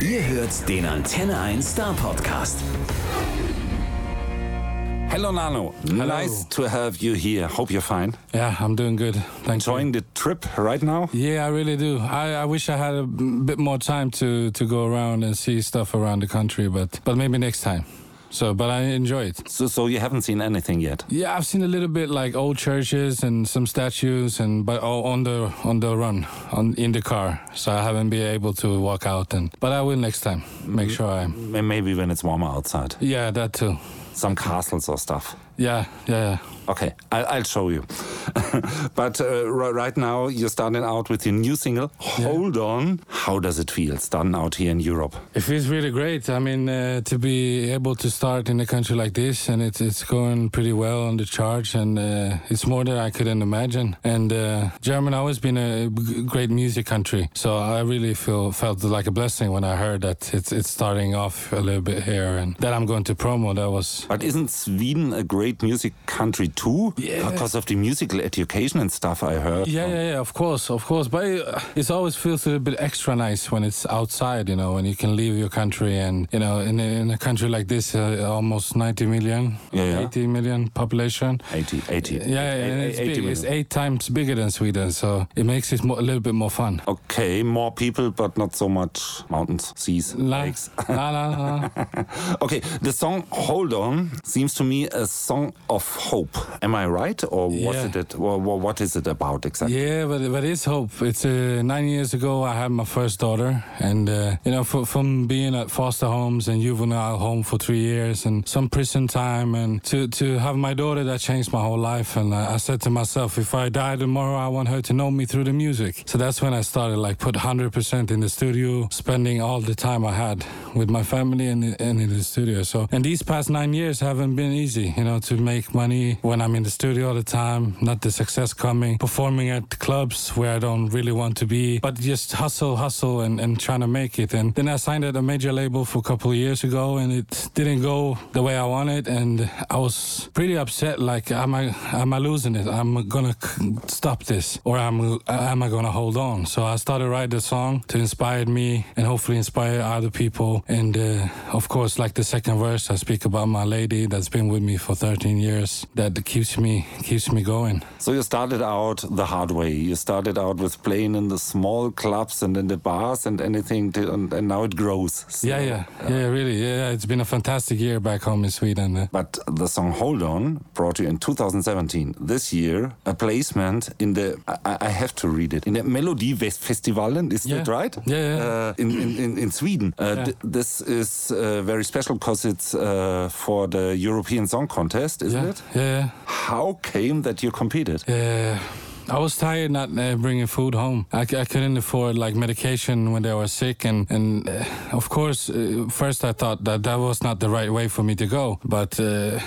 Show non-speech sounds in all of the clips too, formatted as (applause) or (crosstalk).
Ihr hört den Antenne 1 Star Podcast. Hello, Nano. Nice to have you here. Hope you're fine. Yeah, I'm doing good. Thanks. Enjoying the trip right now? Yeah, I really do. I, I wish I had a bit more time to, to go around and see stuff around the country, but but maybe next time. So, but I enjoy it. So, so you haven't seen anything yet? Yeah, I've seen a little bit like old churches and some statues, and but all on the on the run, on in the car. So I haven't been able to walk out, and but I will next time. Make sure I. Maybe when it's warmer outside. Yeah, that too. Some castles or stuff. Yeah, yeah, yeah. Okay, I, I'll show you. (laughs) but uh, right now, you're starting out with your new single, Hold On. How does it feel starting out here in Europe? It feels really great. I mean, uh, to be able to start in a country like this, and it's it's going pretty well on the charts, and uh, it's more than I couldn't imagine. And uh, Germany always been a great music country, so I really feel felt like a blessing when I heard that it's it's starting off a little bit here, and that I'm going to promo. That was But isn't Sweden a great music country too? Yeah. Because of the musical education and stuff I heard. Yeah, yeah, yeah, of course, of course. But it, it always feels a little bit extra nice when it's outside, you know, when you can leave your country and, you know, in, a- in a country like this, uh, almost 90 million, Yeah, yeah. 80 million population. 80, 80. Yeah, and it's 80 big. It's eight times bigger than Sweden, so it makes it more, a little bit more fun. Okay, more people, but not so much mountains, seas, La, lakes. la, la, la. okay, the song "Hold On" seems to me a song of hope. Am I right, or was Yeah. it? it or, or what is it about exactly? Yeah, but but it's hope. It's uh, nine years ago. I had my first daughter, and uh, you know, f- from being at foster homes and juvenile home for three years, and some prison time, and to to have my daughter, that changed my whole life. And I, I said to myself, if I die tomorrow, I want her to know me through the music. So that's when I started, like, put hundred percent in the studio, spending all the time I had with my family and, and in the studio. So, and these past nine years haven't been easy, you know, to make money when I'm in the studio all the time, not the success coming, performing at clubs where I don't really want to be, but just hustle, hustle, and, and trying to make it. And then I signed at a major label for a couple of years ago, and it didn't go the way I wanted, and I was pretty upset. Like, am I am I losing it? I'm gonna stop this, or am am I gonna hold on? So I started writing a song to inspire me and hopefully inspire other people. And uh, of course, like the second verse, I speak about my lady that's been with me for 13 years. That keeps me keeps me going. So you started out the hard way. You started out with playing in the small clubs and in the bars and anything, to, and, and now it grows. So- Yeah, yeah, yeah, really. Yeah, it's been a fantastic year back home in Sweden. Uh, But the song "Hold On" brought you in 2017. This year, a placement in the I, I have to read it in the Melodifestivalen. Is Yeah. that right? Yeah, yeah. Uh, in, in in Sweden. Uh, Yeah. th- this is uh, very special because it's uh, for the European Song Contest, isn't yeah, it? yeah. How came that you competed? Yeah. I was tired not uh, bringing food home. I couldn't afford like medication when they were sick, and and uh, of course, uh, first I thought that that was not the right way for me to go. But uh,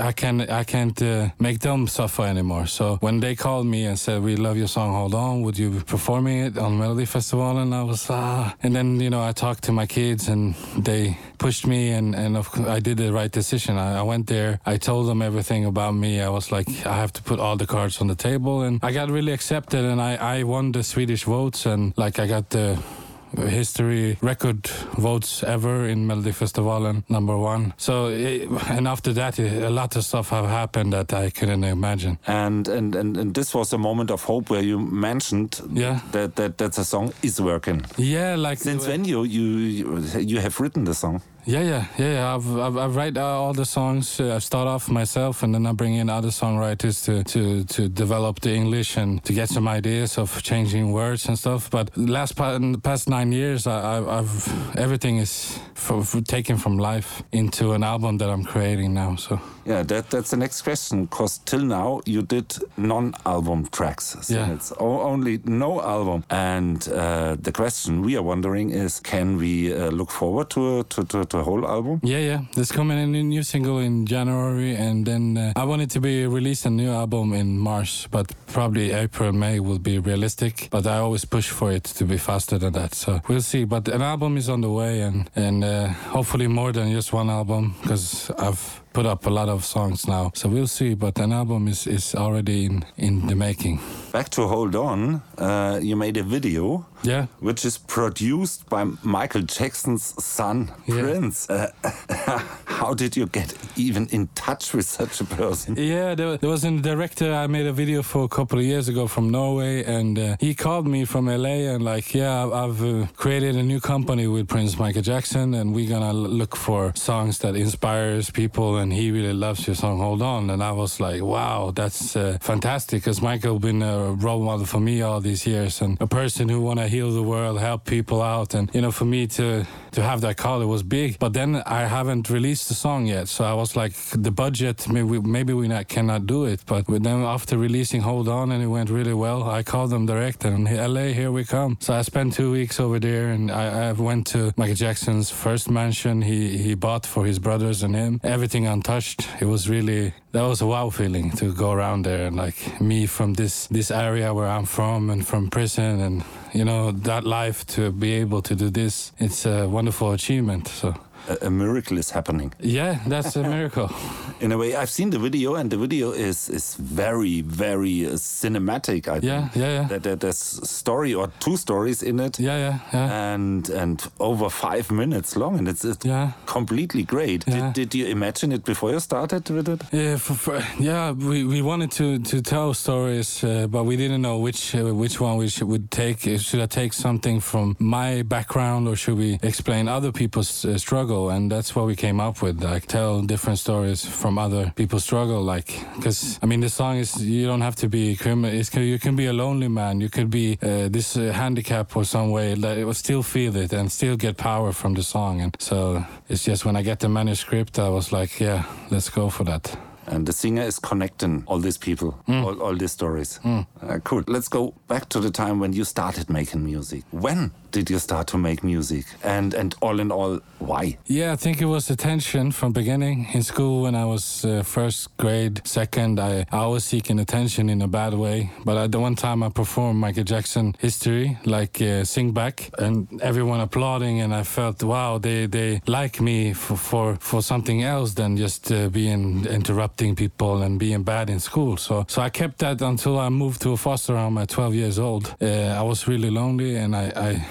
I can I can't uh, make them suffer anymore. So when they called me and said, "We love your song, hold on, would you be performing it on Melody Festival?" and I was ah, and then you know I talked to my kids and they pushed me and and of I did the right decision. I, I went there. I told them everything about me. I was like, I have to put all the cards on the table, and I got really accepted. And I I won the Swedish votes, and like I got the history record votes ever in Melodifestivalen, number one. So, it, and after that, eh, a lot of stuff have happened that I couldn't imagine. And, and and and this was a moment of hope where you mentioned Yeah. that that that the song is working. Yeah, like Since uh, when you you you you have written the song? Yeah, yeah, yeah. yeah. I've, I've, I've write uh, all the songs. Uh, I start off myself, and then I bring in other songwriters to, to, to develop the English and to get some ideas of changing words and stuff. But last past nine years, I, I've everything is taken from life into an album that I'm creating now. So Yeah, that that's the next question. Because till now you did non-album tracks. So Yeah. it's o- only no album. And uh, the question we are wondering is, can we uh, look forward to to, to to a whole album? yeah, yeah. There's coming a new- single in January, and then uh, I want it to be released a new album in March, but probably April, May will be realistic. But I always push for it to be faster than that. So we'll see. But an album is on the way, and and uh, hopefully more than just one album, because I've put up a lot of songs now. So we'll see. But an album is, is already in, in the making. Back to Hold On, uh, you made a video. Yeah. Which is produced by Michael Jackson's son, Yeah. Prince. Uh, (laughs) how did you get even in touch with such a person? Yeah, there, there was a director I made a video for a couple of years ago from Norway, and uh, he called me from LA and like, yeah, I've- uh, created a new company with Prince Michael Jackson, and we're gonna look for songs that inspires people, and he really loves your song Hold On, and I was like, wow, that's uh, fantastic, because Michael been a role model for me all these years, and a person who wanna heal the world, help people out, and you know, for me to to have that call, it was big. But then I haven't released the song yet, so I was like, the budget, maybe maybe we not, cannot do it. But then after releasing Hold On and it went really well, I called them direct and LA, here we come. So I spent two weeks over there, and I, I went to Michael Jackson's first mansion he he bought for his brothers and him, everything untouched. It was really that was a wow feeling to go around there and like me from this this area where I'm from and from prison and you know that life to be able to do this it's a wonderful achievement so A, a miracle is happening. yeah that's a miracle (laughs) In a way, I've seen the video, and the video is is very, very uh, cinematic. I Yeah, think. yeah, yeah. That, that there's story or two stories in it. yeah yeah yeah And and over five minutes long, and it's, it's Yeah. completely great. Yeah. Did, did you imagine it before you started with it? Yeah, for, for, yeah, we, we wanted to, to tell stories, uh, but we didn't know which uh, which one we should would take. Should I take something from my background, or should we explain other people's uh, struggle? And that's what we came up with, like tell different stories from other people's struggle. Like, because I mean, the song is you don't have to be criminal. It's, you can be a lonely man. You could be uh, this uh, handicap or some way that it will still feel it and still get power from the song. And so it's just when I get the manuscript, I was like, yeah, let's go for that. And the singer is connecting all these people, Hmm. all, all these stories. Uh, cool. Let's go back to the time when you started making music. When did you start to make music? And and all in all, why? Yeah, I think it was attention from beginning in school when I was uh, first grade, second. I, I was seeking attention in a bad way. But at the one time I performed Michael Jackson history, like uh, sing back, and everyone applauding, and I felt wow, they they like me for for, for something else than just uh, being people and being bad in school. So so I kept that until I moved to a foster home at 12 years old. Uh, I was really lonely, and I. I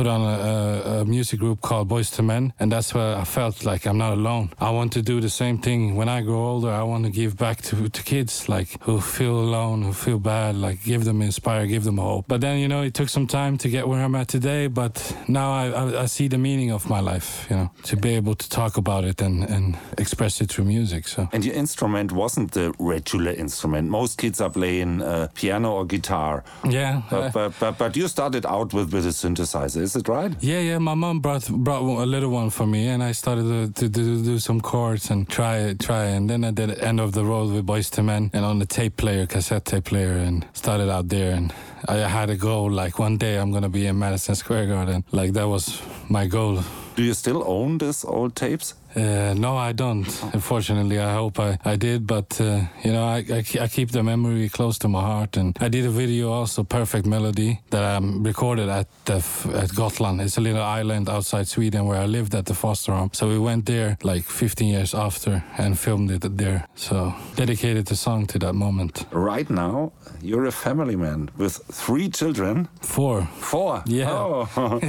put on a, a, music group called Boyz II Men, and that's where I felt like I'm not alone. I want to do the same thing when I grow older. I want to give back to, to kids like who feel alone, who feel bad, like give them inspire, give them hope. But then you know it took some time to get where I'm at today. But now I, I, I see the meaning of my life. You know, to be able to talk about it and, and express it through music. So. And your instrument wasn't the regular instrument. Most kids are playing uh, piano or guitar. Yeah, But, uh, but, but, but you started out with, with a synthesizer, right? Yeah, yeah. My mom brought brought a little one for me, and I started to, to, do do some chords and try try. And then I did End of the Road with Boyz II Men, and on the tape player, cassette tape player, and started out there. And I had a goal, like one day I'm gonna be in Madison Square Garden. Like that was my goal. Do you still own these old tapes? Uh, no, I don't. Unfortunately, I hope I, I did, but uh, you know, I, I, I keep the memory close to my heart. And I did a video also, Perfect Melody, that I um, recorded at the, f- at Gotland. It's a little island outside Sweden where I lived at the foster home. So we went there like 15 years after and filmed it there. So dedicated the song to that moment. Right now, you're a family man with three children. Four. Four. Yeah. Oh. (laughs)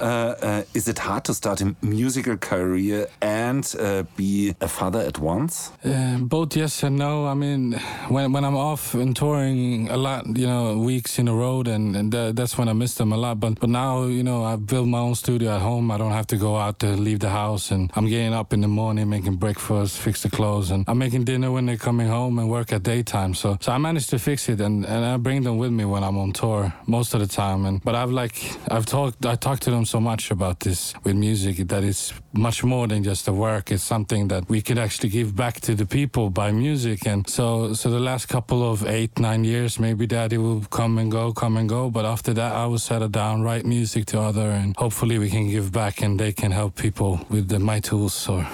uh, uh, is it hard to start a musical career and uh, be a father at once? Uh, both yes and no. I mean, when when I'm off and touring a lot, you know, weeks in a row, and, and tha- that's when I miss them a lot. But but now, you know, I've built my own studio at home. I don't have to go out to leave the house, and I'm getting up in the morning, making breakfast, fix the clothes, and I'm making dinner when they're coming home and work at daytime. So so I managed to fix it, and, and I bring them with me when I'm on tour most of the time. And but I've like I've talked I talked to them so much about this with music that it's much more than just a work. is something that we could actually give back to the people by music. And so, so the last couple of eight, nine years, maybe daddy will come and go, come and go. But after that, I will settle down, write music to other, and hopefully we can give back and they can help people with the, my tools or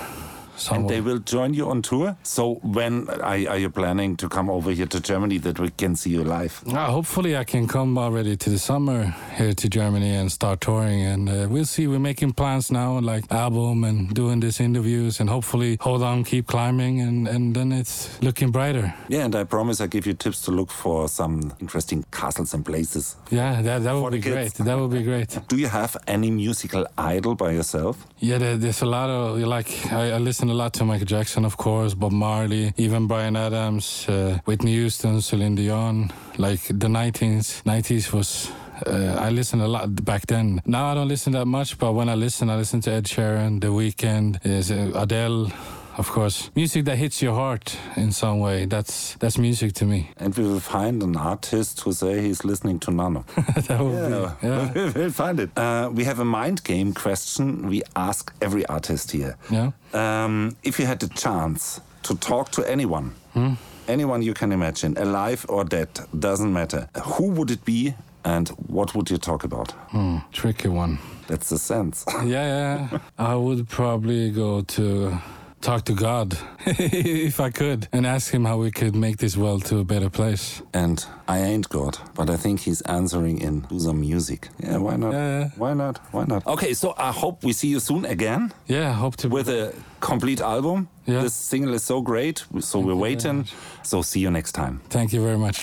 And they will join you on tour. So when are, are you planning to come over here to Germany that we can see you live? Uh, hopefully, I can come already to the summer here to Germany and start touring. And uh, we'll see. We're making plans now, like album and doing these interviews, and hopefully hold on, keep climbing, and, and then it's looking brighter. Yeah, and I promise I give you tips to look for some interesting castles and places. Yeah, that, that would be kids. great. That would be great. (laughs) Do you have any musical idol by yourself? Yeah, there, there's a lot of like I, I listen a lot to Michael Jackson, of course, Bob Marley, even Bryan Adams, uh, Whitney Houston, Celine Dion. Like the 19s, 90s was. Uh, I listened a lot back then. Now I don't listen that much, but when I listen, I listen to Ed Sheeran, The Weeknd, is uh, Adele, of course. Music that hits your heart in some way. That's that's music to me. And we will find an artist who say he's listening to Nano. (laughs) that would be. Yeah. (laughs) we'll find it. Uh, we have a mind game question we ask every artist here. Yeah. Um, if you had the chance to talk to anyone, Hmm? anyone you can imagine, alive or dead, doesn't matter, who would it be and what would you talk about? Hmm, tricky one. That's the sense. Yeah, yeah. (laughs) I would probably go to talk to God (laughs) if I could and ask him how we could make this world to a better place. and I ain't God, but I think he's answering in do some music. Yeah, why not? Yeah, yeah. Why not? Why not? Okay, so I hope we see you soon again. Yeah, I hope to with a complete album. Yeah. This single is so great, so we're waiting. So see you next time. Thank you very much.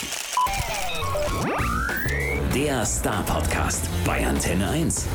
Der Star Podcast bei Antenne 1.